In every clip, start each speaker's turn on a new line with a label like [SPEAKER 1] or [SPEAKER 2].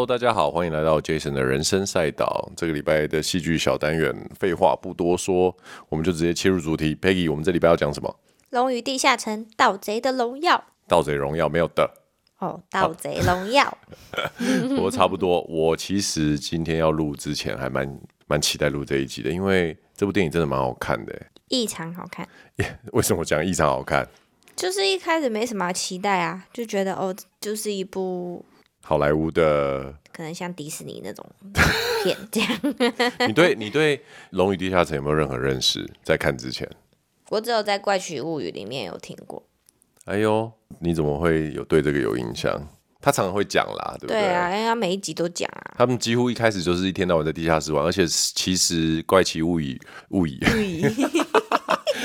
[SPEAKER 1] Hello，大家好，欢迎来到 Jason 的人生赛道。这个礼拜的戏剧小单元，废话不多说，我们就直接切入主题。Peggy，我们这礼拜要讲什么？
[SPEAKER 2] 龙与地下城，盗贼的荣耀。
[SPEAKER 1] 盗贼荣耀没有的。
[SPEAKER 2] 哦，盗贼荣耀。
[SPEAKER 1] 不过差不多。我其实今天要录之前，还蛮蛮期待录这一集的，因为这部电影真的蛮好看的，
[SPEAKER 2] 异常好看。
[SPEAKER 1] Yeah, 为什么讲异常好看？
[SPEAKER 2] 就是一开始没什么期待啊，就觉得哦，就是一部。
[SPEAKER 1] 好莱坞的，
[SPEAKER 2] 可能像迪士尼那种片这样。
[SPEAKER 1] 你对你对《龙与地下城》有没有任何认识？在看之前，
[SPEAKER 2] 我只有在《怪奇物语》里面有听过。
[SPEAKER 1] 哎呦，你怎么会有对这个有印象？他常常会讲啦，对不对？
[SPEAKER 2] 对啊，因为他每一集都讲啊。
[SPEAKER 1] 他们几乎一开始就是一天到晚在地下室玩，而且其实《怪奇物语》物语。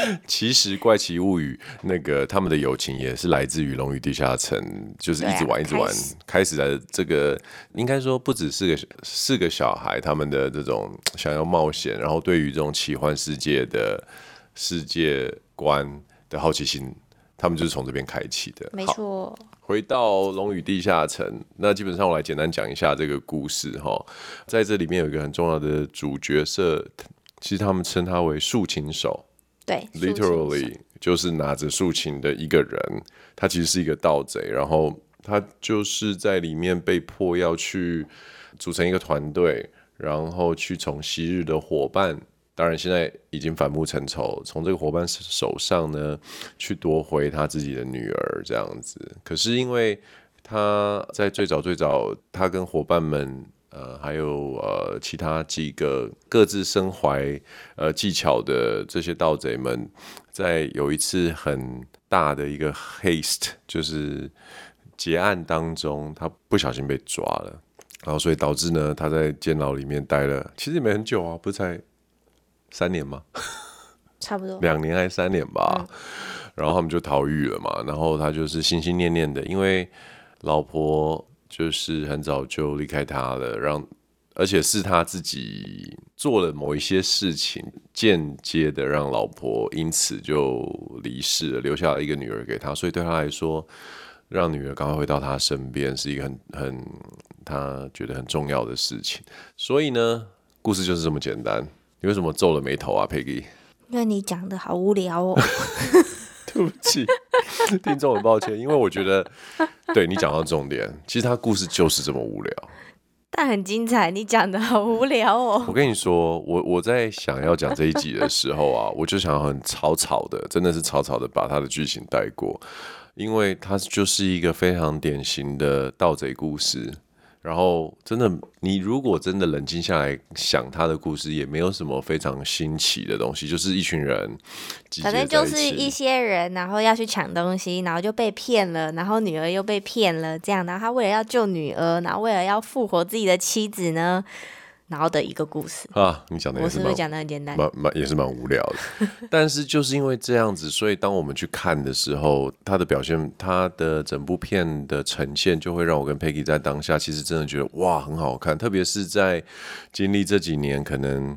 [SPEAKER 1] 其实《怪奇物语》那个他们的友情也是来自于《龙与地下城》，就是一直玩一直玩，开始的这个应该说不只是个四个小孩，他们的这种想要冒险，然后对于这种奇幻世界的世界观的好奇心，他们就是从这边开启的。
[SPEAKER 2] 没错。
[SPEAKER 1] 回到《龙与地下城》，那基本上我来简单讲一下这个故事哈，在这里面有一个很重要的主角色，其实他们称他为竖琴手。
[SPEAKER 2] 对
[SPEAKER 1] ，literally 就是拿着竖琴的一个人，他其实是一个盗贼，然后他就是在里面被迫要去组成一个团队，然后去从昔日的伙伴，当然现在已经反目成仇，从这个伙伴手上呢去夺回他自己的女儿这样子。可是因为他在最早最早，他跟伙伴们。呃，还有呃，其他几个各自身怀呃技巧的这些盗贼们，在有一次很大的一个 haste，就是结案当中，他不小心被抓了，然后所以导致呢，他在监牢里面待了，其实也没很久啊，不是才三年吗？
[SPEAKER 2] 差不多
[SPEAKER 1] 两年还是三年吧。
[SPEAKER 2] 嗯。
[SPEAKER 1] 然后他们就逃狱了嘛，然后他就是心心念念的，因为老婆。就是很早就离开他了，让而且是他自己做了某一些事情，间接的让老婆因此就离世了，留下了一个女儿给他，所以对他来说，让女儿赶快回到他身边是一个很很他觉得很重要的事情。所以呢，故事就是这么简单。你为什么皱了眉头啊，Peggy？
[SPEAKER 2] 因为你讲的好无聊哦。
[SPEAKER 1] 对不起，听众很抱歉，因为我觉得，对你讲到重点，其实他故事就是这么无聊，
[SPEAKER 2] 但很精彩。你讲的好无聊哦。
[SPEAKER 1] 我跟你说，我我在想要讲这一集的时候啊，我就想要很草草的，真的是草草的把他的剧情带过，因为它就是一个非常典型的盗贼故事。然后，真的，你如果真的冷静下来想他的故事，也没有什么非常新奇的东西，就是一群人，
[SPEAKER 2] 反正就是一些人，然后要去抢东西，然后就被骗了，然后女儿又被骗了，这样，然后他为了要救女儿，然后为了要复活自己的妻子呢。然后的一个故事
[SPEAKER 1] 啊，你讲的
[SPEAKER 2] 我是不是讲的很简单？
[SPEAKER 1] 蛮蛮也是蛮无聊的，但是就是因为这样子，所以当我们去看的时候，他的表现，他的整部片的呈现，就会让我跟 Peggy 在当下，其实真的觉得哇，很好看。特别是在经历这几年，可能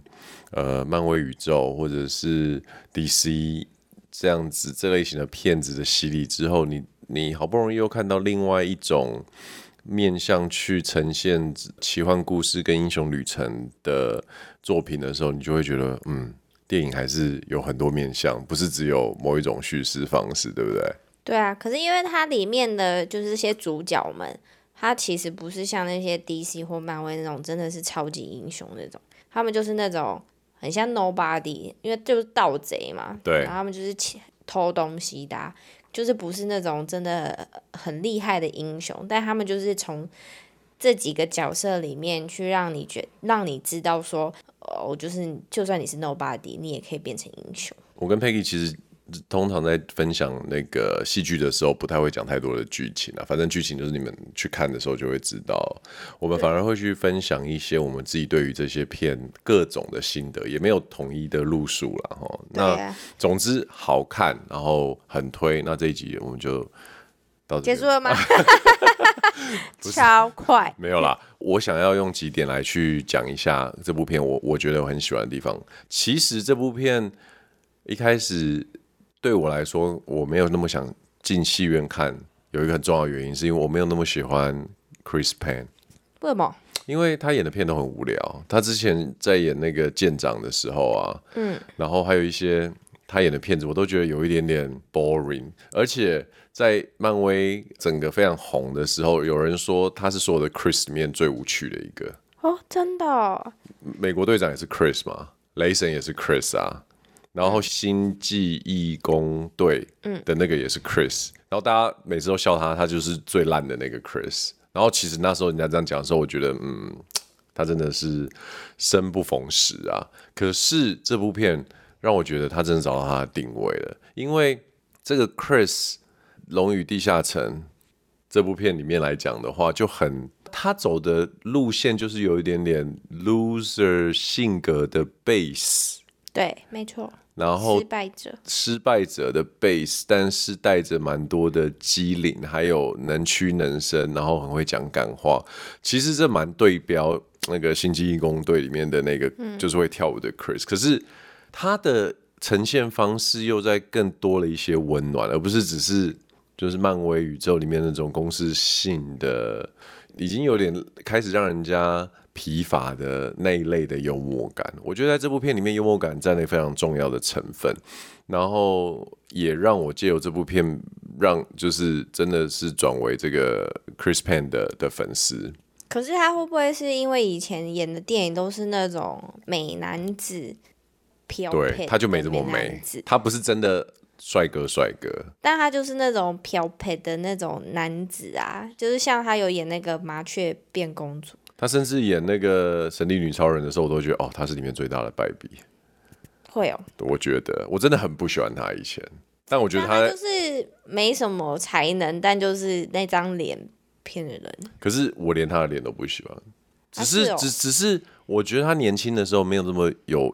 [SPEAKER 1] 呃，漫威宇宙或者是 DC 这样子这类型的片子的洗礼之后，你你好不容易又看到另外一种。面向去呈现奇幻故事跟英雄旅程的作品的时候，你就会觉得，嗯，电影还是有很多面向，不是只有某一种叙事方式，对不对？
[SPEAKER 2] 对啊，可是因为它里面的就是这些主角们，他其实不是像那些 DC 或漫威那种真的是超级英雄那种，他们就是那种很像 Nobody，因为就是盗贼嘛，
[SPEAKER 1] 对，
[SPEAKER 2] 然后他们就是偷东西的啊。就是不是那种真的很厉害的英雄，但他们就是从这几个角色里面去让你觉，让你知道说，哦，就是就算你是 nobody，你也可以变成英雄。
[SPEAKER 1] 我跟 Peggy 其实。通常在分享那个戏剧的时候，不太会讲太多的剧情啊。反正剧情就是你们去看的时候就会知道。我们反而会去分享一些我们自己对于这些片各种的心得，也没有统一的路数了哈。那总之好看，然后很推。那这一集我们就到。
[SPEAKER 2] 结束了吗？超快。
[SPEAKER 1] 没有啦，我想要用几点来去讲一下这部片。我我觉得我很喜欢的地方。其实这部片一开始。对我来说，我没有那么想进戏院看。有一个很重要的原因，是因为我没有那么喜欢 Chris Penn。
[SPEAKER 2] 为什么？
[SPEAKER 1] 因为他演的片都很无聊。他之前在演那个舰长的时候啊，嗯，然后还有一些他演的片子，我都觉得有一点点 boring。而且在漫威整个非常红的时候，有人说他是所有的 Chris 里面最无趣的一个。
[SPEAKER 2] 哦，真的哦？
[SPEAKER 1] 美国队长也是 Chris 嘛，雷神也是 Chris 啊，然后星际义工队的那个也是 Chris，嗯，然后大家每次都笑他，他就是最烂的那个 Chris。然后其实那时候人家这样讲的时候，我觉得嗯，他真的是生不逢时啊。可是这部片让我觉得他真的找到他的定位了，因为这个 Chris《龙与地下城》这部片里面来讲的话，就很他走的路线就是有一点点 loser 性格的 base。
[SPEAKER 2] 对，没错。
[SPEAKER 1] 然后
[SPEAKER 2] 失败者，
[SPEAKER 1] 失败者的 base，但是带着蛮多的机灵，还有能屈能伸，然后很会讲感话。其实这蛮对标那个星际义工队里面的那个，就是会跳舞的 Chris。嗯、可是他的呈现方式又在更多了一些温暖，而不是只是就是漫威宇宙里面那种公式性的，已经有点开始让人家。疲乏的那一类的幽默感，我觉得在这部片里面，幽默感占了非常重要的成分，然后也让我借由这部片，让就是真的是转为这个 Chris Penn 的的粉丝。
[SPEAKER 2] 可是他会不会是因为以前演的电影都是那种美男子飘，
[SPEAKER 1] 对，他就没这么美，他不是真的帅哥帅哥，
[SPEAKER 2] 但他就是那种飘配的那种男子啊，就是像他有演那个麻雀变公主。
[SPEAKER 1] 他甚至演那个神力女超人的时候，我都觉得哦，他是里面最大的败笔。
[SPEAKER 2] 会哦，
[SPEAKER 1] 我觉得我真的很不喜欢他以前，但我觉得他，
[SPEAKER 2] 他就是没什么才能，但就是那张脸骗人。
[SPEAKER 1] 可是我连他的脸都不喜欢，只是，是、哦、只只是我觉得他年轻的时候没有这么有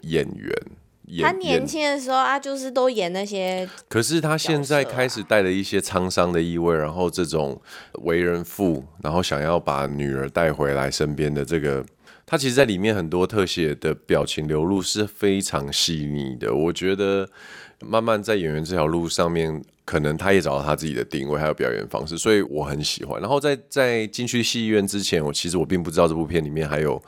[SPEAKER 1] 演。
[SPEAKER 2] 他年轻的时候啊，就是都演那些。
[SPEAKER 1] 可是他现在开始带了一些沧桑的意味，然后这种为人父，然后想要把女儿带回来身边的这个，他其实在里面很多特写的表情流露是非常细腻的。我觉得慢慢在演员这条路上面。可能他也找到他自己的定位，还有表演方式，所以我很喜欢。然后在在进去戏院之前，我其实我并不知道这部片里面还有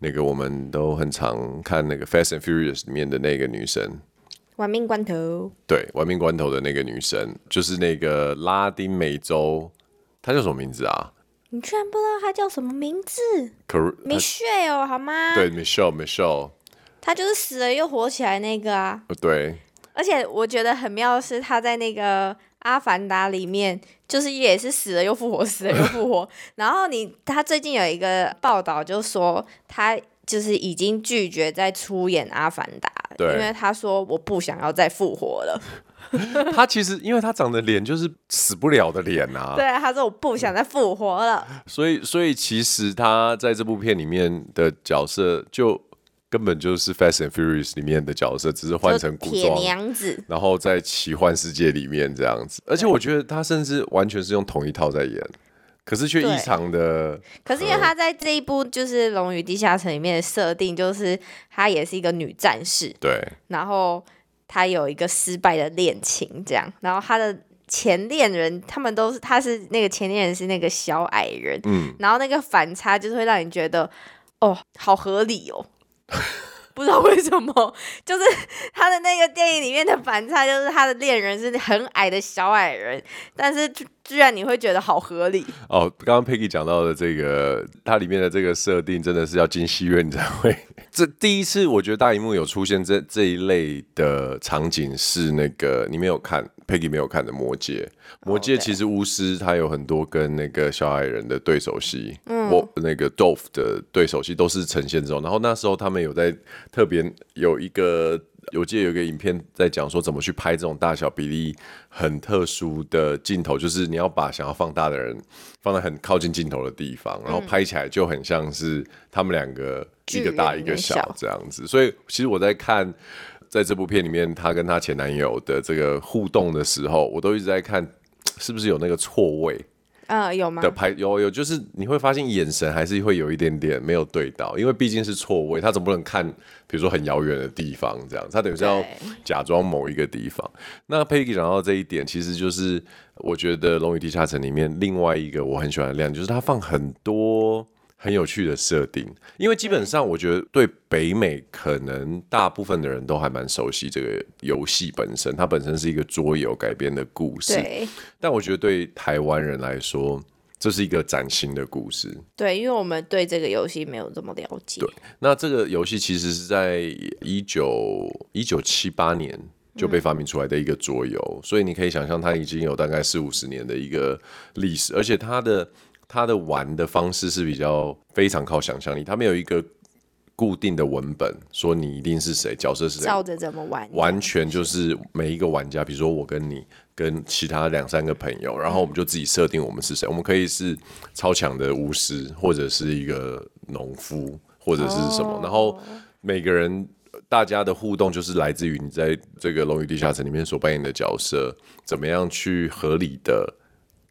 [SPEAKER 1] 那个我们都很常看那个《Fast and Furious》里面的那个女生，
[SPEAKER 2] 玩命关头。
[SPEAKER 1] 对，玩命关头的那个女生，就是那个拉丁美洲，她叫什么名字啊？
[SPEAKER 2] 你居然不知道她叫什么名字？Michelle 好吗？
[SPEAKER 1] 对，Michelle，Michelle，
[SPEAKER 2] 她就是死了又活起来那个啊。
[SPEAKER 1] 对。
[SPEAKER 2] 而且我觉得很妙的是，他在那个《阿凡达》里面，就是也是死了又复活，死了又复活。然后你他最近有一个报道，就说他就是已经拒绝再出演《阿凡达》，对，因为他说我不想要再复活了。
[SPEAKER 1] 他其实因为他长的脸就是死不了的脸啊。
[SPEAKER 2] 对，他说我不想再复活了。
[SPEAKER 1] 所以，所以其实他在这部片里面的角色就。根本就是《Fast and Furious》里面的角色，只是换成古装
[SPEAKER 2] 娘子，
[SPEAKER 1] 然后在奇幻世界里面这样子。而且我觉得他甚至完全是用同一套在演，可是却异常的。
[SPEAKER 2] 可是因为他在这一部就是《龙与地下城》里面的设定，就是她也是一个女战士，
[SPEAKER 1] 对。
[SPEAKER 2] 然后她有一个失败的恋情，这样。然后她的前恋人，他们都是，他是那个前恋人是那个小矮人，嗯。然后那个反差就是会让你觉得，哦，好合理哦。不知道为什么，就是他的那个电影里面的反差，就是他的恋人是很矮的小矮人，但是居然你会觉得好合理
[SPEAKER 1] 哦。刚刚 Peggy 讲到的这个，它里面的这个设定真的是要进戏院才会。这第一次我觉得大荧幕有出现这这一类的场景是那个你没有看。Peggy 没有看的《魔戒》，《魔戒》其实巫师他有很多跟那个小矮人的对手戏，我、嗯、那个 Dolph 的对手戏都是呈现这种。然后那时候他们有在特别有一个，我记得有一个影片在讲说怎么去拍这种大小比例很特殊的镜头，就是你要把想要放大的人放在很靠近镜头的地方，然后拍起来就很像是他们两个一个大一个小这样子。所以其实我在看。在这部片里面，她跟她前男友的这个互动的时候，我都一直在看，是不是有那个错位？
[SPEAKER 2] 啊，有吗？
[SPEAKER 1] 的拍有有，就是你会发现眼神还是会有一点点没有对到，因为毕竟是错位，他总不能看，比如说很遥远的地方这样，他等于是要假装某一个地方。那 Peggy 讲到这一点，其实就是我觉得《龙与地下城》里面另外一个我很喜欢的亮点，就是他放很多很有趣的设定，因为基本上我觉得对北美可能大部分的人都还蛮熟悉这个游戏本身，它本身是一个桌游改编的故事。
[SPEAKER 2] 对。但
[SPEAKER 1] 我觉得对台湾人来说，这是一个崭新的故事。
[SPEAKER 2] 对，因为我们对这个游戏没有这么了解。
[SPEAKER 1] 对。那这个游戏其实是在一九一九七八年就被发明出来的一个桌游，嗯，所以你可以想象它已经有大概四五十年的一个历史，而且它的。他的玩的方式是比较非常靠想象力，他没有一个固定的文本，说你一定是谁，角色是谁，
[SPEAKER 2] 照着怎么玩，
[SPEAKER 1] 完全就是每一个玩家，比如说我跟你跟其他两三个朋友，然后我们就自己设定我们是谁，我们可以是超强的巫师，或者是一个农夫，或者是什么，然后每个人大家的互动就是来自于你在这个《龙与地下城》里面所扮演的角色，怎么样去合理的。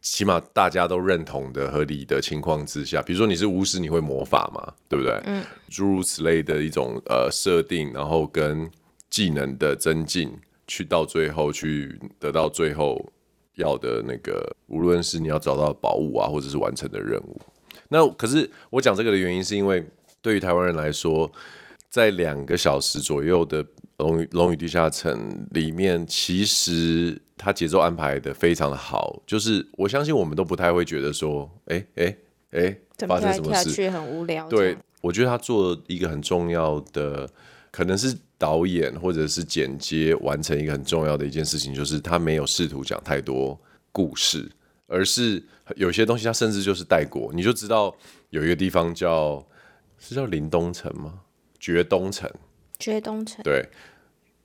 [SPEAKER 1] 起码大家都认同的合理的情况之下，比如说你是巫师，你会魔法嘛？对不对？嗯，诸如此类的一种呃设定，然后跟技能的增进，去到最后去得到最后要的那个，无论是你要找到宝物啊，或者是完成的任务。那可是我讲这个的原因，是因为对于台湾人来说，在两个小时左右的。龙与龙与地下城里面，其实它节奏安排的非常的好，就是我相信我们都不太会觉得说，哎哎哎，发生什么事
[SPEAKER 2] 很无聊。
[SPEAKER 1] 对，我觉得他做一个很重要的，可能是导演或者是剪接完成一个很重要的一件事情，就是他没有试图讲太多故事，而是有些东西他甚至就是带过，你就知道有一个地方叫是叫林东城吗？绝东城。
[SPEAKER 2] 绝东城
[SPEAKER 1] 对，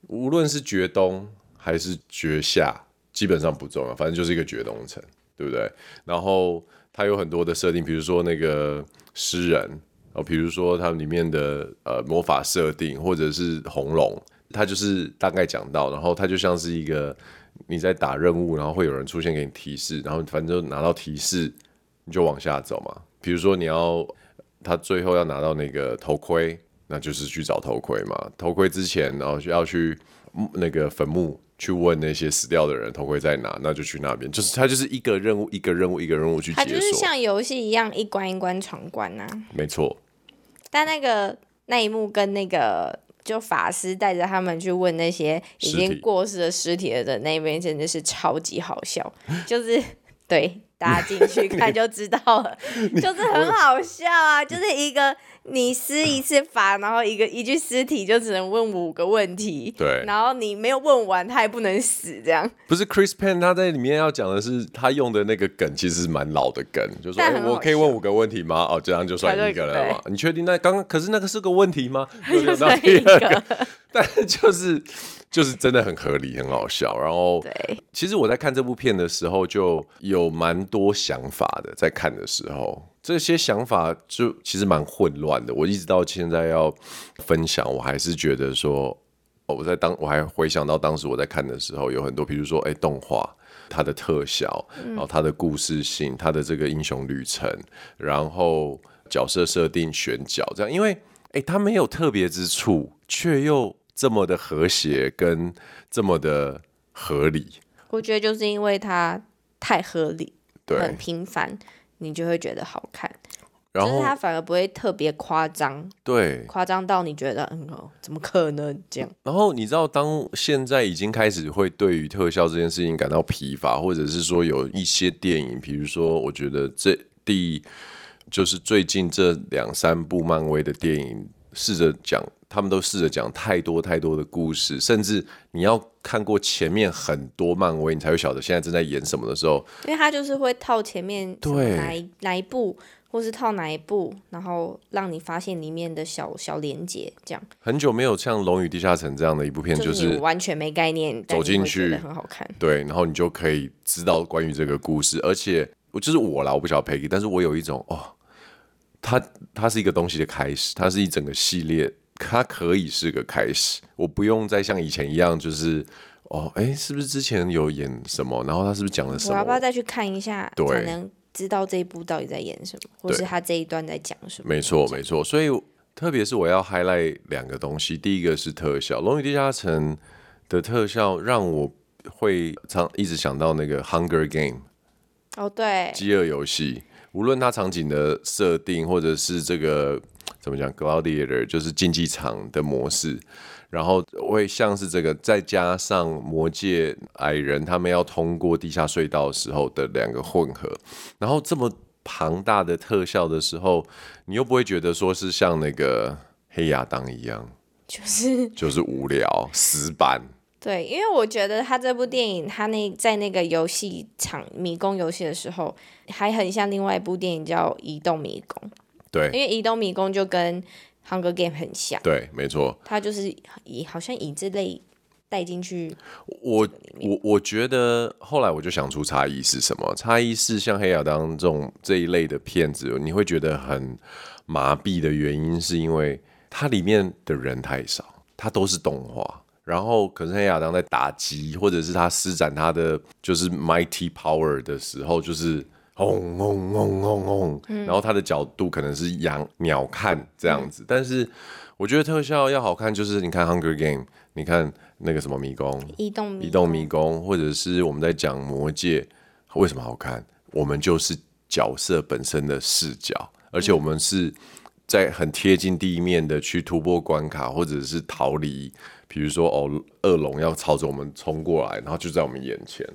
[SPEAKER 1] 无论是绝东还是绝下，基本上不重要，反正就是一个绝东城，对不对？然后它有很多的设定，比如说那个诗人，哦，比如说它里面的呃魔法设定，或者是红龙，它就是大概讲到，然后它就像是一个你在打任务，然后会有人出现给你提示，然后反正就拿到提示你就往下走嘛。比如说你要他最后要拿到那个头盔。那就是去找头盔嘛，头盔之前，然后就要去那个坟墓去问那些死掉的人头盔在哪，那就去那边。就是他就是一个任务一个任务一个任务去解锁，它就是
[SPEAKER 2] 像游戏一样一关一关闯关呐、啊。
[SPEAKER 1] 没错。
[SPEAKER 2] 但那个那一幕跟那个就法师带着他们去问那些已经过世的尸体的那边，真的是超级好笑。就是对大家进去看就知道了，就是很好笑啊，就是一个。你施一次法，然后一个一具尸体就只能问五个问题，
[SPEAKER 1] 对，
[SPEAKER 2] 然后你没有问完，他也不能死，这样。
[SPEAKER 1] 不是 Chris Penn 他在里面要讲的是，他用的那个梗其实是蛮老的梗，就是说、欸、我可以问五个问题吗？哦，这样就算一个了嘛？你确定那刚刚可是那个是个问题吗？就算一个，但就是就是真的很合理，很好笑。然后，对，其实我在看这部片的时候就有蛮多想法的，在看的时候。这些想法就其实蛮混乱的。我一直到现在要分享，我还是觉得说，哦，我在当我还回想到当时我在看的时候，有很多，比如说，哎，动画它的特效，然后它的故事性，它的这个英雄旅程，然后角色设定、选角这样，因为哎，它没有特别之处，却又这么的和谐跟这么的合理。
[SPEAKER 2] 我觉得就是因为它太合理，对，很平凡。你就会觉得好看，然后就是它反而不会特别夸张，
[SPEAKER 1] 对，
[SPEAKER 2] 夸张到你觉得嗯哦，怎么可能这样？
[SPEAKER 1] 然后你知道，当现在已经开始会对于特效这件事情感到疲乏，或者是说有一些电影，比如说，我觉得这第就是最近这两三部漫威的电影，试着讲。他们都试着讲太多太多的故事，甚至你要看过前面很多漫威，你才会晓得现在正在演什么的时候。
[SPEAKER 2] 因为他就是会套前面对哪一哪一部，或是套哪一部，然后让你发现里面的小小连接，这样。很久没有
[SPEAKER 1] 像《龙与地下城》这样的一部片，就是、就是、
[SPEAKER 2] 完全没概念，
[SPEAKER 1] 走进去
[SPEAKER 2] 很好看。
[SPEAKER 1] 对，然后你就可以知道关于这个故事，而且我就是我啦，我不晓得 Peggy，但是我有一种哦，它它是一个东西的开始，它是一整个系列。它可以是个开始，我不用再像以前一样，就是哦，哎，是不是之前有演什么？然后他是不是讲了什么？
[SPEAKER 2] 我要不要再去看一下，才能知道这一部到底在演什么，或是他这一段在讲什么？
[SPEAKER 1] 没错，没错。所以，特别是我要 highlight 两个东西，第一个是特效，《龙与地下城》的特效让我会常一直想到那个《Hunger Game》。
[SPEAKER 2] 哦，对，
[SPEAKER 1] 饥饿游戏。无论它场景的设定，或者是这个怎么讲，Gladiator 就是竞技场的模式，然后会像是这个，再加上魔界矮人他们要通过地下隧道的时候的两个混合，然后这么庞大的特效的时候，你又不会觉得说是像那个黑亚当一样，
[SPEAKER 2] 就是
[SPEAKER 1] 就是无聊死板。
[SPEAKER 2] 对，因为我觉得他这部电影，他那在那个游戏场迷宫游戏的时候，还很像另外一部电影叫《移动迷宫》。
[SPEAKER 1] 对，
[SPEAKER 2] 因为《移动迷宫》就跟《Hunger Game》很像。
[SPEAKER 1] 对，没错。
[SPEAKER 2] 他就是以好像以这类带进去。
[SPEAKER 1] 我我我觉得后来我就想出差异是什么？差异是像黑亚当这种这一类的片子，你会觉得很麻痹的原因，是因为它里面的人太少，它都是动画。然后，可是黑亚当在打击，或者是他施展他的就是 mighty power 的时候，就是轰轰轰轰轰，然后他的角度可能是仰鸟看这样子。嗯、但是我觉得特效要好看，就是你看 Hunger Game，你看那个什么迷宫，移动迷移动迷宫，或者是我们在讲魔戒，为什么好看？我们就是角色本身的视角，而且我们是在很贴近地面的去突破关卡，或者是逃离。比如说哦，恶龙要朝着我们冲过来，然后就在我们眼前。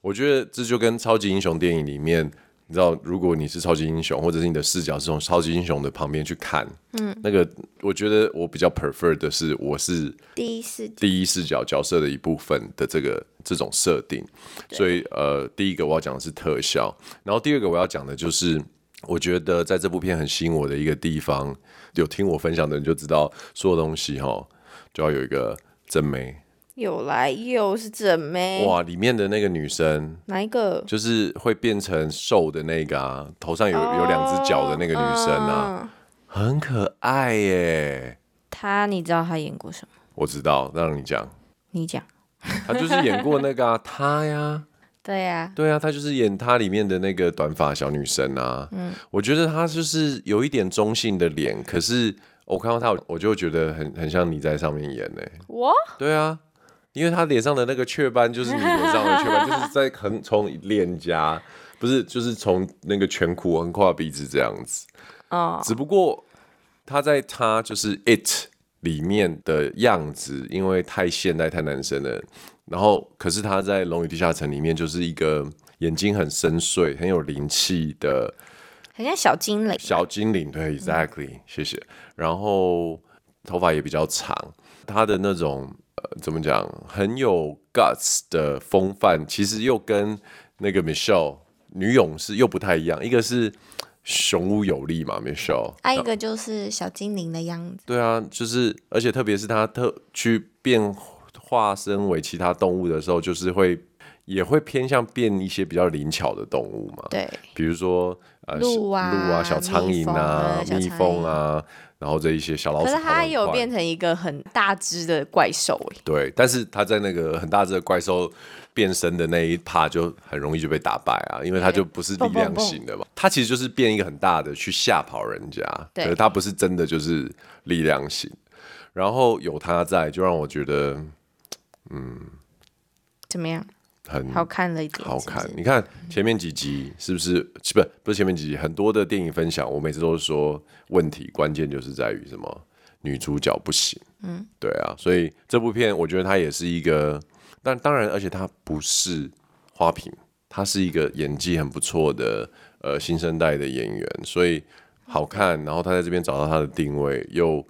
[SPEAKER 1] 我觉得这就跟超级英雄电影里面，你知道，如果你是超级英雄，或者是你的视角是从超级英雄的旁边去看，嗯，那个我觉得我比较 prefer 的是，我是第一视第一视角角色的一部分的这个这种设定。所以呃，第一个我要讲的是特效，然后第二个我要讲的就是，我觉得在这部片很吸引我的一个地方，有听我分享的人就知道，所有东西哈。就要有一个正妹，
[SPEAKER 2] 有来又是正妹
[SPEAKER 1] 哇！里面的那个女生
[SPEAKER 2] 哪一个？
[SPEAKER 1] 就是会变成瘦的那个啊，头上有、oh, 有两只脚的那个女生啊，uh, 很可爱耶。
[SPEAKER 2] 她你知道她演过什么？
[SPEAKER 1] 我知道，让你讲。
[SPEAKER 2] 你讲。
[SPEAKER 1] 她就是演过那个啊，她呀。
[SPEAKER 2] 对呀。
[SPEAKER 1] 对啊，她就是演她里面的那个短发小女生啊。嗯。我觉得她就是有一点中性的脸，可是。我看到她，我就觉得很很像你在上面演呢。
[SPEAKER 2] 我？
[SPEAKER 1] 对啊，因为她脸上的那个雀斑就是你脸上的雀斑，就是在横从脸颊，不是，就是从那个颧骨横跨鼻子这样子。哦。只不过她在她就是 It 里面的样子，因为太现代、太男生了。然后，可是他在《龙与地下城》里面就是一个眼睛很深邃、很有灵气的。
[SPEAKER 2] 很像小精灵，
[SPEAKER 1] 小精灵对，exactly，嗯，谢谢。然后头发也比较长，他的那种呃，怎么讲，很有 guts 的风范，其实又跟那个 Michelle 女勇士又不太一样。一个是雄武有力嘛，Michelle，
[SPEAKER 2] 还有一个就是小精灵的样子。
[SPEAKER 1] 对啊，就是而且特别是他特去变化身为其他动物的时候，就是会也会偏向变一些比较灵巧的动物嘛。
[SPEAKER 2] 对，
[SPEAKER 1] 比如说呃。
[SPEAKER 2] 鹿啊，
[SPEAKER 1] 鹿啊，小苍蝇啊，蜜蜂啊，然后这一些小老鼠。可
[SPEAKER 2] 是它有变成一个很大只的怪兽哎。
[SPEAKER 1] 对，但是它在那个很大只的怪兽变身的那一趴就很容易就被打败啊，因为它就不是力量型的嘛。它其实就是变一个很大的去吓跑人家，可是它不是真的就是力量型。然后有他在，就让我觉得，嗯，
[SPEAKER 2] 怎么样？
[SPEAKER 1] 很
[SPEAKER 2] 好看了一点，
[SPEAKER 1] 好看。你看前面几集是不是？不，不是前面几集，很多的电影分享，我每次都是说问题关键就是在于什么？女主角不行。嗯，对啊。所以这部片我觉得它也是一个，但当然，而且它不是花瓶，它是一个演技很不错的呃新生代的演员，所以好看。然后他在这边找到他的定位，又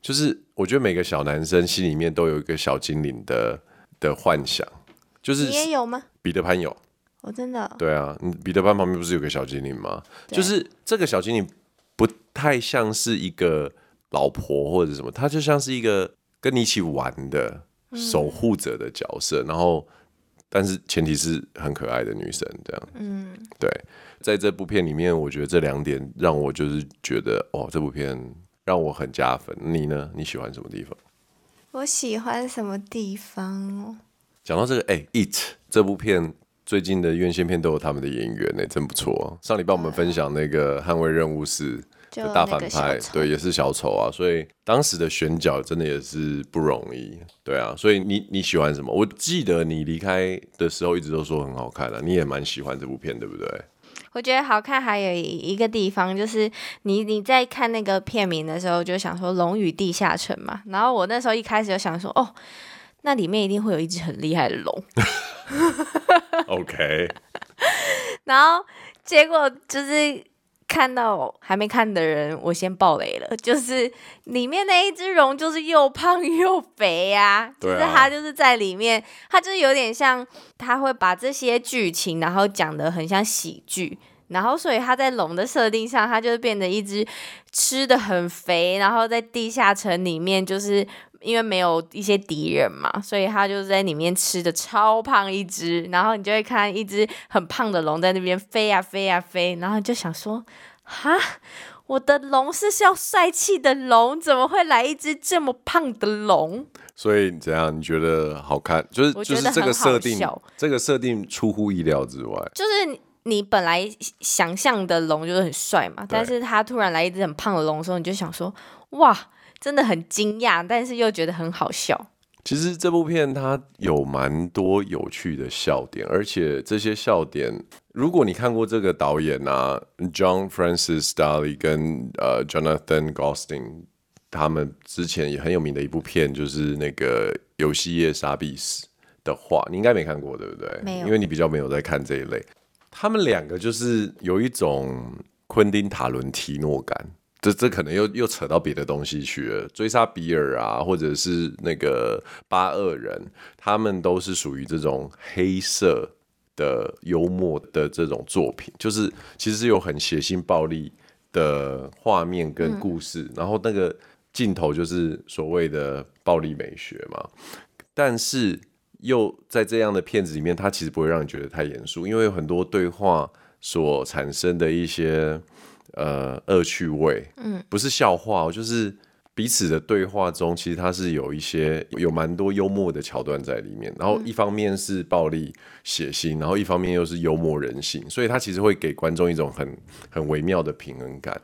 [SPEAKER 1] 就是我觉得每个小男生心里面都有一个小精灵的的幻想。就是你
[SPEAKER 2] 也有吗？
[SPEAKER 1] 彼得潘有，
[SPEAKER 2] 我、oh, 真的。
[SPEAKER 1] 对啊，你彼得潘旁边不是有个小精灵吗？就是这个小精灵不太像是一个老婆或者什么，他就像是一个跟你一起玩的守护者的角色。嗯、然后，但是前提是很可爱的女生这样。嗯，对，在这部片里面，我觉得这两点让我就是觉得哦，这部片让我很加分。你呢？你喜欢什么地方？
[SPEAKER 2] 我喜欢什么地方哦？
[SPEAKER 1] 讲到这个，哎、欸，《It》这部片最近的院线片都有他们的演员呢，真不错。上礼拜我们分享那个《捍卫任务四》，的大反派，对，也是小丑啊，所以当时的选角真的也是不容易，对啊，所以你你喜欢什么？我记得你离开的时候一直都说很好看啊，你也蛮喜欢这部片，对不对？
[SPEAKER 2] 我觉得好看还有一个地方就是你你在看那个片名的时候就想说《龙与地下城》嘛，然后我那时候一开始就想说哦，那里面一定会有一只很厉害的龙。
[SPEAKER 1] OK，
[SPEAKER 2] 然后结果就是。看到还没看的人，我先爆雷了。就是里面那一只龙，就是又胖又肥呀、啊。对啊。就是它就是在里面，它就是有点像，它会把这些剧情，然后讲的很像喜剧。然后，所以它在龙的设定上，它就是变成一只吃的很肥，然后在地下城里面就是。因为没有一些敌人嘛，所以他就在里面吃的超胖一只，然后你就会看一只很胖的龙在那边飞呀飞呀飞，然后你就想说，哈，我的龙是要帅气的龙，怎么会来一只这么胖的龙？
[SPEAKER 1] 所以怎样？你觉得好看？就是就是这个设定，这个设定出乎意料之外。
[SPEAKER 2] 就是你本来想象的龙就是很帅嘛，但是他突然来一只很胖的龙的时候，你就想说，哇。真的很惊讶，但是又觉得很好笑。
[SPEAKER 1] 其实这部片它有蛮多有趣的笑点，而且这些笑点，如果你看过这个导演啊，John Francis Daley 跟呃 Jonathan Goldstein，他们之前也很有名的一部片，就是那个《游戏业杀必死》的话，你应该没看过，对不对？
[SPEAKER 2] 没有，
[SPEAKER 1] 因为你比较没有在看这一类。他们两个就是有一种昆汀塔伦提诺感。这这可能又又扯到别的东西去了。追杀比尔啊，或者是那个八恶人，他们都是属于这种黑色的幽默的这种作品，就是其实是有很血腥暴力的画面跟故事，嗯、然后那个镜头就是所谓的暴力美学嘛。但是又在这样的片子里面，它其实不会让你觉得太严肃，因为有很多对话所产生的一些。呃，恶趣味，嗯，不是笑话，就是彼此的对话中，其实它是有一些有蛮多幽默的桥段在里面。然后一方面是暴力血腥，然后一方面又是幽默人性，所以它其实会给观众一种很很微妙的平衡感。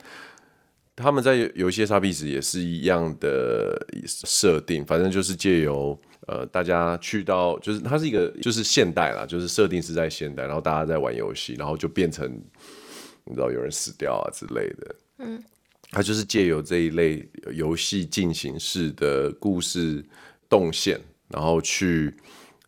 [SPEAKER 1] 他们在游戏杀必死也是一样的设定，反正就是借由呃大家去到，就是它是一个就是现代啦，就是设定是在现代，然后大家在玩游戏，然后就变成。你知道有人死掉啊之类的，嗯，他就是借由这一类游戏进行式的故事动线，然后去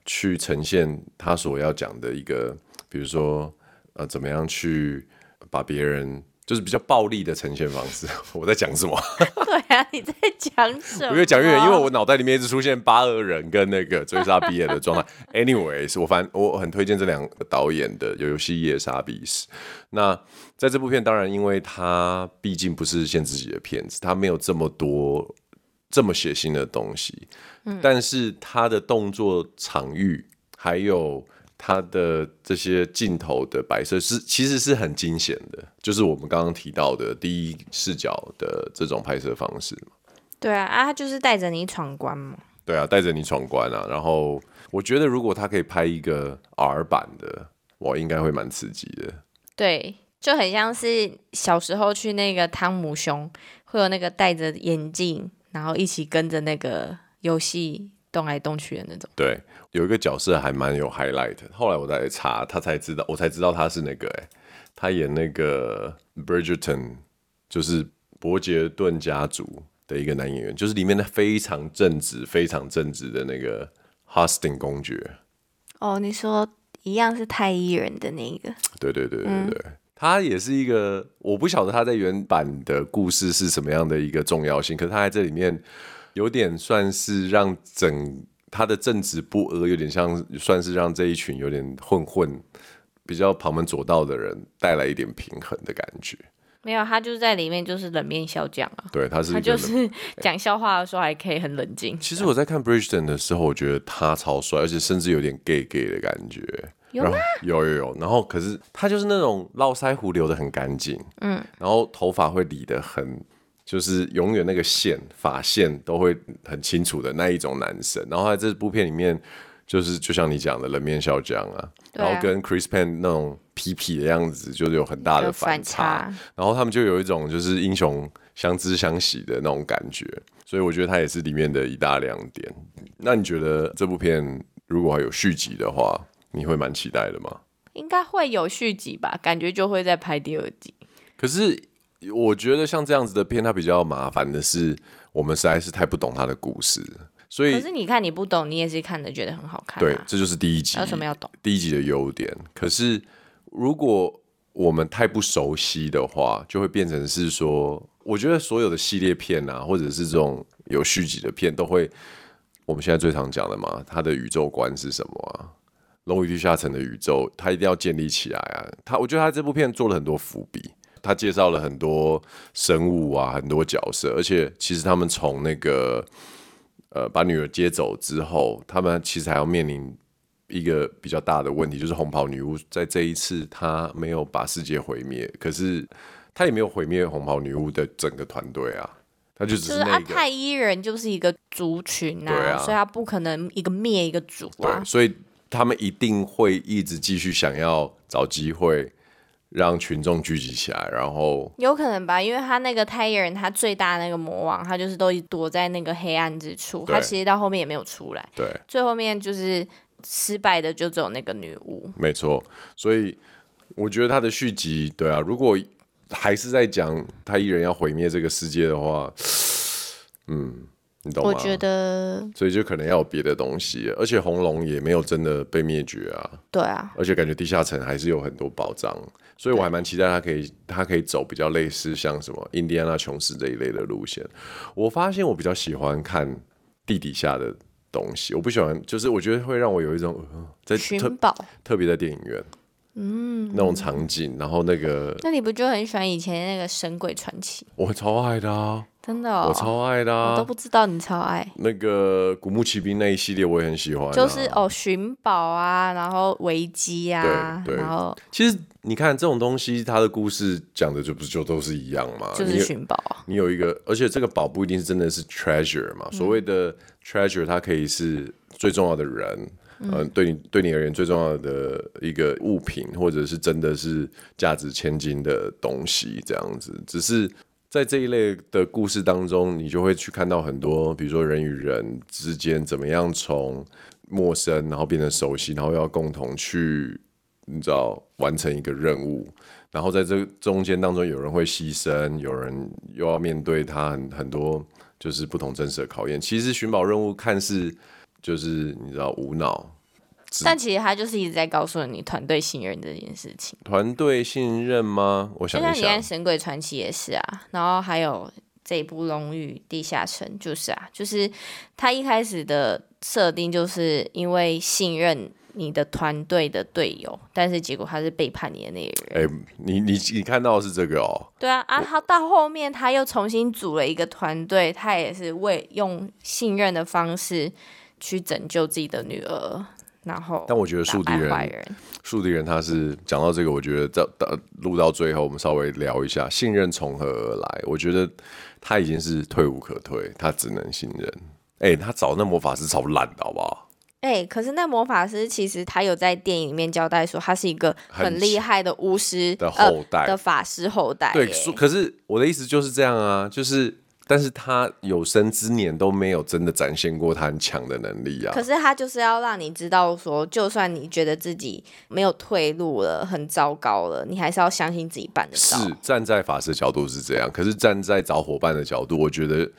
[SPEAKER 1] 去呈现他所要讲的一个，比如说呃，怎么样去把别人。就是比较暴力的呈现方式。我在讲什么？
[SPEAKER 2] 对啊，你在讲什么？
[SPEAKER 1] 我越讲越远，因为我脑袋里面一直出现八恶人跟那个追杀比尔的状态。Anyways，我反正我很推荐这两个导演的《游戏夜杀必死》。那在这部片，当然因为他毕竟不是限自己的片子，他没有这么多这么血腥的东西。嗯，但是他的动作场域还有。他的这些镜头的摆设是其实是很惊险的，就是我们刚刚提到的第一视角的这种拍摄方式。
[SPEAKER 2] 对啊，啊，他就是带着你闯关嘛。
[SPEAKER 1] 对啊，带着你闯关啊。然后我觉得如果他可以拍一个 R 版的，我应该会蛮刺激的。
[SPEAKER 2] 对，就很像是小时候去那个汤姆熊，会有那个戴着眼镜，然后一起跟着那个游戏动来动去的那种。
[SPEAKER 1] 对。有一个角色还蛮有 highlight，后来我再查，他才知道，我才知道他是那个、欸，哎，他演那个 Bridgerton，就是伯杰顿家族的一个男演员，就是里面的非常正直、非常正直的那个 Hastings 公爵。
[SPEAKER 2] 哦，你说一样是太医人的那个？
[SPEAKER 1] 对对对对对，嗯、他也是一个，我不晓得他在原版的故事是什么样的一个重要性，可是他在这里面有点算是让整。他的正直不阿，有点像算是让这一群有点混混、比较旁门左道的人带来一点平衡的感觉。
[SPEAKER 2] 没有，他就是在里面就是冷面笑匠啊。
[SPEAKER 1] 对，他是
[SPEAKER 2] 他就是讲笑话的时候还可以很冷静。
[SPEAKER 1] 其实我在看 Bridgerton 的时候，我觉得他超帅，而且甚至有点 gay gay 的感觉。
[SPEAKER 2] 有吗？
[SPEAKER 1] 有有有。然后可是他就是那种络腮胡留的很干净，嗯，然后头发会理得很。就是永远那个线发线都会很清楚的那一种男生，然后在这部片里面就是就像你讲的冷面笑匠啊，啊然后跟 Chris Penn 那种痞痞的样子，就是有很大的反差，反差。然后他们就有一种就是英雄相知相惜的那种感觉，所以我觉得他也是里面的一大亮点。那你觉得这部片如果还有续集的话，你会蛮期待的吗？
[SPEAKER 2] 应该会有续集吧，感觉就会再拍第二集。
[SPEAKER 1] 可是我觉得像这样子的片，它比较麻烦的是，我们实在是太不懂它的故事。所以，
[SPEAKER 2] 可是你看你不懂，你也是看的觉得很好看啊。
[SPEAKER 1] 对，这就是第一集。
[SPEAKER 2] 有什么要懂？
[SPEAKER 1] 第一集的优点。可是如果我们太不熟悉的话，就会变成是说，我觉得所有的系列片啊，或者是这种有续集的片，都会我们现在最常讲的嘛，它的宇宙观是什么啊？《龙与地下城》的宇宙，它一定要建立起来啊。它，我觉得它这部片做了很多伏笔，它介绍了很多生物啊，很多角色，而且其实他们从那个。呃，把女儿接走之后，他们其实还要面临一个比较大的问题，就是红袍女巫在这一次她没有把世界毁灭，可是她也没有毁灭红袍女巫的整个团队啊，他就只是那个
[SPEAKER 2] 就是啊，太医人就是一个族群啊，啊所以他不可能一个灭一个族啊，
[SPEAKER 1] 所以他们一定会一直继续想要找机会。让群众聚集起来，然后
[SPEAKER 2] 有可能吧，因为他那个太阳人，他最大的那个魔王，他就是都躲在那个黑暗之处，他其实到后面也没有出来。
[SPEAKER 1] 对，
[SPEAKER 2] 最后面就是失败的就只有那个女巫。
[SPEAKER 1] 没错，所以我觉得他的续集，对啊，如果还是在讲太一人要毁灭这个世界的话，嗯。你懂吗？
[SPEAKER 2] 我觉得，
[SPEAKER 1] 所以就可能要有别的东西，而且红龙也没有真的被灭绝啊。
[SPEAKER 2] 对啊，
[SPEAKER 1] 而且感觉地下城还是有很多宝藏，所以我还蛮期待他可以，他可以走比较类似像什么印第安纳琼斯这一类的路线。我发现我比较喜欢看地底下的东西，我不喜欢，就是我觉得会让我有一种、呃、在
[SPEAKER 2] 寻宝，
[SPEAKER 1] 特别在电影院。嗯，那种场景，然后那个，
[SPEAKER 2] 那你不就很喜欢以前那个《神鬼传奇》？
[SPEAKER 1] 我超爱的啊，
[SPEAKER 2] 真的、哦，
[SPEAKER 1] 我超爱的、啊，
[SPEAKER 2] 我都不知道你超爱
[SPEAKER 1] 那个《古墓奇兵》那一系列，我也很喜欢、啊。
[SPEAKER 2] 就是哦，寻宝啊，然后危机啊，
[SPEAKER 1] 对对，
[SPEAKER 2] 然后
[SPEAKER 1] 其实你看这种东西，它的故事讲的就不是就都是一样嘛？
[SPEAKER 2] 就是寻宝啊，
[SPEAKER 1] 你有一个，而且这个宝不一定是真的是 treasure 嘛，嗯、所谓的 treasure，它可以是最重要的人。嗯、对你对你而言最重要的一个物品，或者是真的是价值千金的东西，这样子。只是在这一类的故事当中，你就会去看到很多，比如说人与人之间怎么样从陌生，然后变成熟悉，然后要共同去，你知道完成一个任务。然后在这中间当中，有人会牺牲，有人又要面对他很很多就是不同真实的考验。其实寻宝任务看似。就是你知道无脑，
[SPEAKER 2] 但其实他就是一直在告诉你团队信任这件事情。
[SPEAKER 1] 团队信任吗？我想一想，
[SPEAKER 2] 就像你看《神鬼传奇》也是啊，然后还有这一部《龙与地下城》就是啊，就是他一开始的设定就是因为信任你的团队的队友，但是结果他是背叛你的那个人。
[SPEAKER 1] 哎、欸，你你你看到的是这个哦？
[SPEAKER 2] 对啊，啊，他到后面他又重新组了一个团队，他也是为用信任的方式。去拯救自己的女儿，然后。
[SPEAKER 1] 但我觉得树敌人，树敌人他是讲到这个，我觉得到到录到最后，我们稍微聊一下信任从何而来。我觉得他已经是退无可退，他只能信任。哎、欸，他找那魔法师超烂的，好不好？
[SPEAKER 2] 哎、欸，可是那魔法师其实他有在电影里面交代说，他是一个很厉害的巫师
[SPEAKER 1] 的后代、呃、
[SPEAKER 2] 的法师后代。
[SPEAKER 1] 对，可是我的意思就是这样啊，就是。但是他有生之年都没有真的展现过他很强的能力啊！
[SPEAKER 2] 可是他就是要让你知道说，就算你觉得自己没有退路了，很糟糕了，你还是要相信自己办得到。
[SPEAKER 1] 是站在法师角度是这样，可是站在找伙伴的角度，我觉得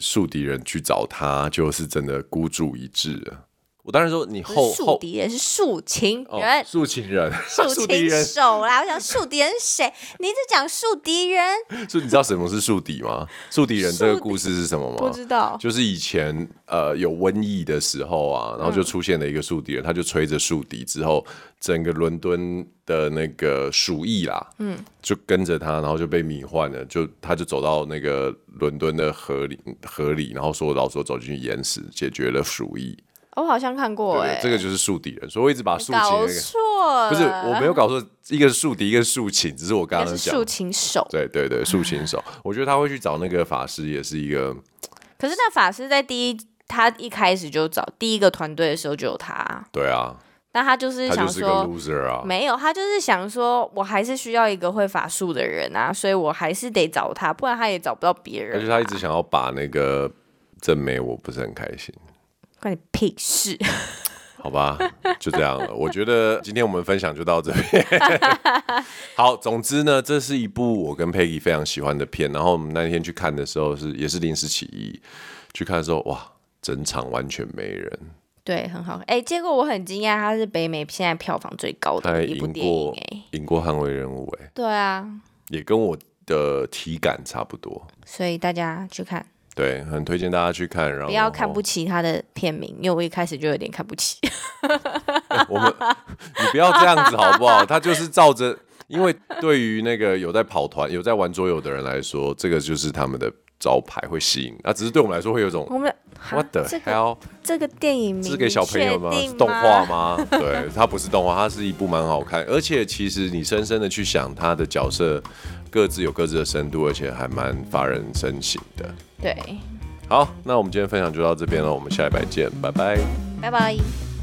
[SPEAKER 1] 树敌人去找他就是真的孤注一掷了。我当然说你后后
[SPEAKER 2] 敌人是竖琴人，
[SPEAKER 1] 树情人，
[SPEAKER 2] 竖琴手啦！我想竖敌人是谁？你一直讲竖敌人，
[SPEAKER 1] 所以你知道什么是竖敌吗？竖敌人这个故事是什么吗？
[SPEAKER 2] 不知道，
[SPEAKER 1] 就是以前呃有瘟疫的时候啊，然后就出现了一个树敌人，他就吹着竖笛之后，整个伦敦的那个鼠疫啦，嗯，就跟着他，然后就被迷幻了，就他就走到那个伦敦的河里河里，然后说老说走进去淹死，解决了鼠疫。
[SPEAKER 2] 我好像看过哎、欸，
[SPEAKER 1] 这个就是树敌人，所以我一直把树情那个
[SPEAKER 2] 搞错，
[SPEAKER 1] 不是我没有搞错，一个是树敌，一个是树情，只是我刚刚讲
[SPEAKER 2] 树情手，
[SPEAKER 1] 对对对，树情手，我觉得他会去找那个法师也是一个，
[SPEAKER 2] 可是那法师在第一他一开始就找第一个团队的时候就有他。
[SPEAKER 1] 对啊。
[SPEAKER 2] 但他就是想说，没有，他就是想说，我还是需要一个会法术的人啊，所以我还是得找他，不然他也找不到别人啊。
[SPEAKER 1] 而且他一直想要把那个正美，我不是很开心。
[SPEAKER 2] 关你屁事！
[SPEAKER 1] 好吧，就这样了。我觉得今天我们分享就到这边。好，总之呢，这是一部我跟 Peggy 非常喜欢的片。然后我们那天去看的时候是也是临时起意去看的时候，哇，整场完全没人。
[SPEAKER 2] 对，很好。哎，结果我很惊讶，它是北美现在票房最高的一部电影，哎，
[SPEAKER 1] 赢过《捍卫任务》哎。
[SPEAKER 2] 对啊，
[SPEAKER 1] 也跟我的体感差不多。
[SPEAKER 2] 所以大家去看。
[SPEAKER 1] 对，很推荐大家去看。然后不
[SPEAKER 2] 要看不起他的片名，因为我一开始就有点看不起。
[SPEAKER 1] 我们，你不要这样子好不好？他就是照着，因为对于那个有在跑团、有在玩桌游的人来说，这个就是他们的。招牌会吸引，那、啊、只是对我们来说会有种我们 What the hell？
[SPEAKER 2] 这个电影名
[SPEAKER 1] 是给小朋友吗？是动画吗？对，它不是动画，它是一部蛮好看，而且其实你深深的去想，他的角色各自有各自的深度，而且还蛮发人深省的。
[SPEAKER 2] 对，
[SPEAKER 1] 好，那我们今天分享就到这边了，我们下礼拜见，拜拜，
[SPEAKER 2] 拜拜。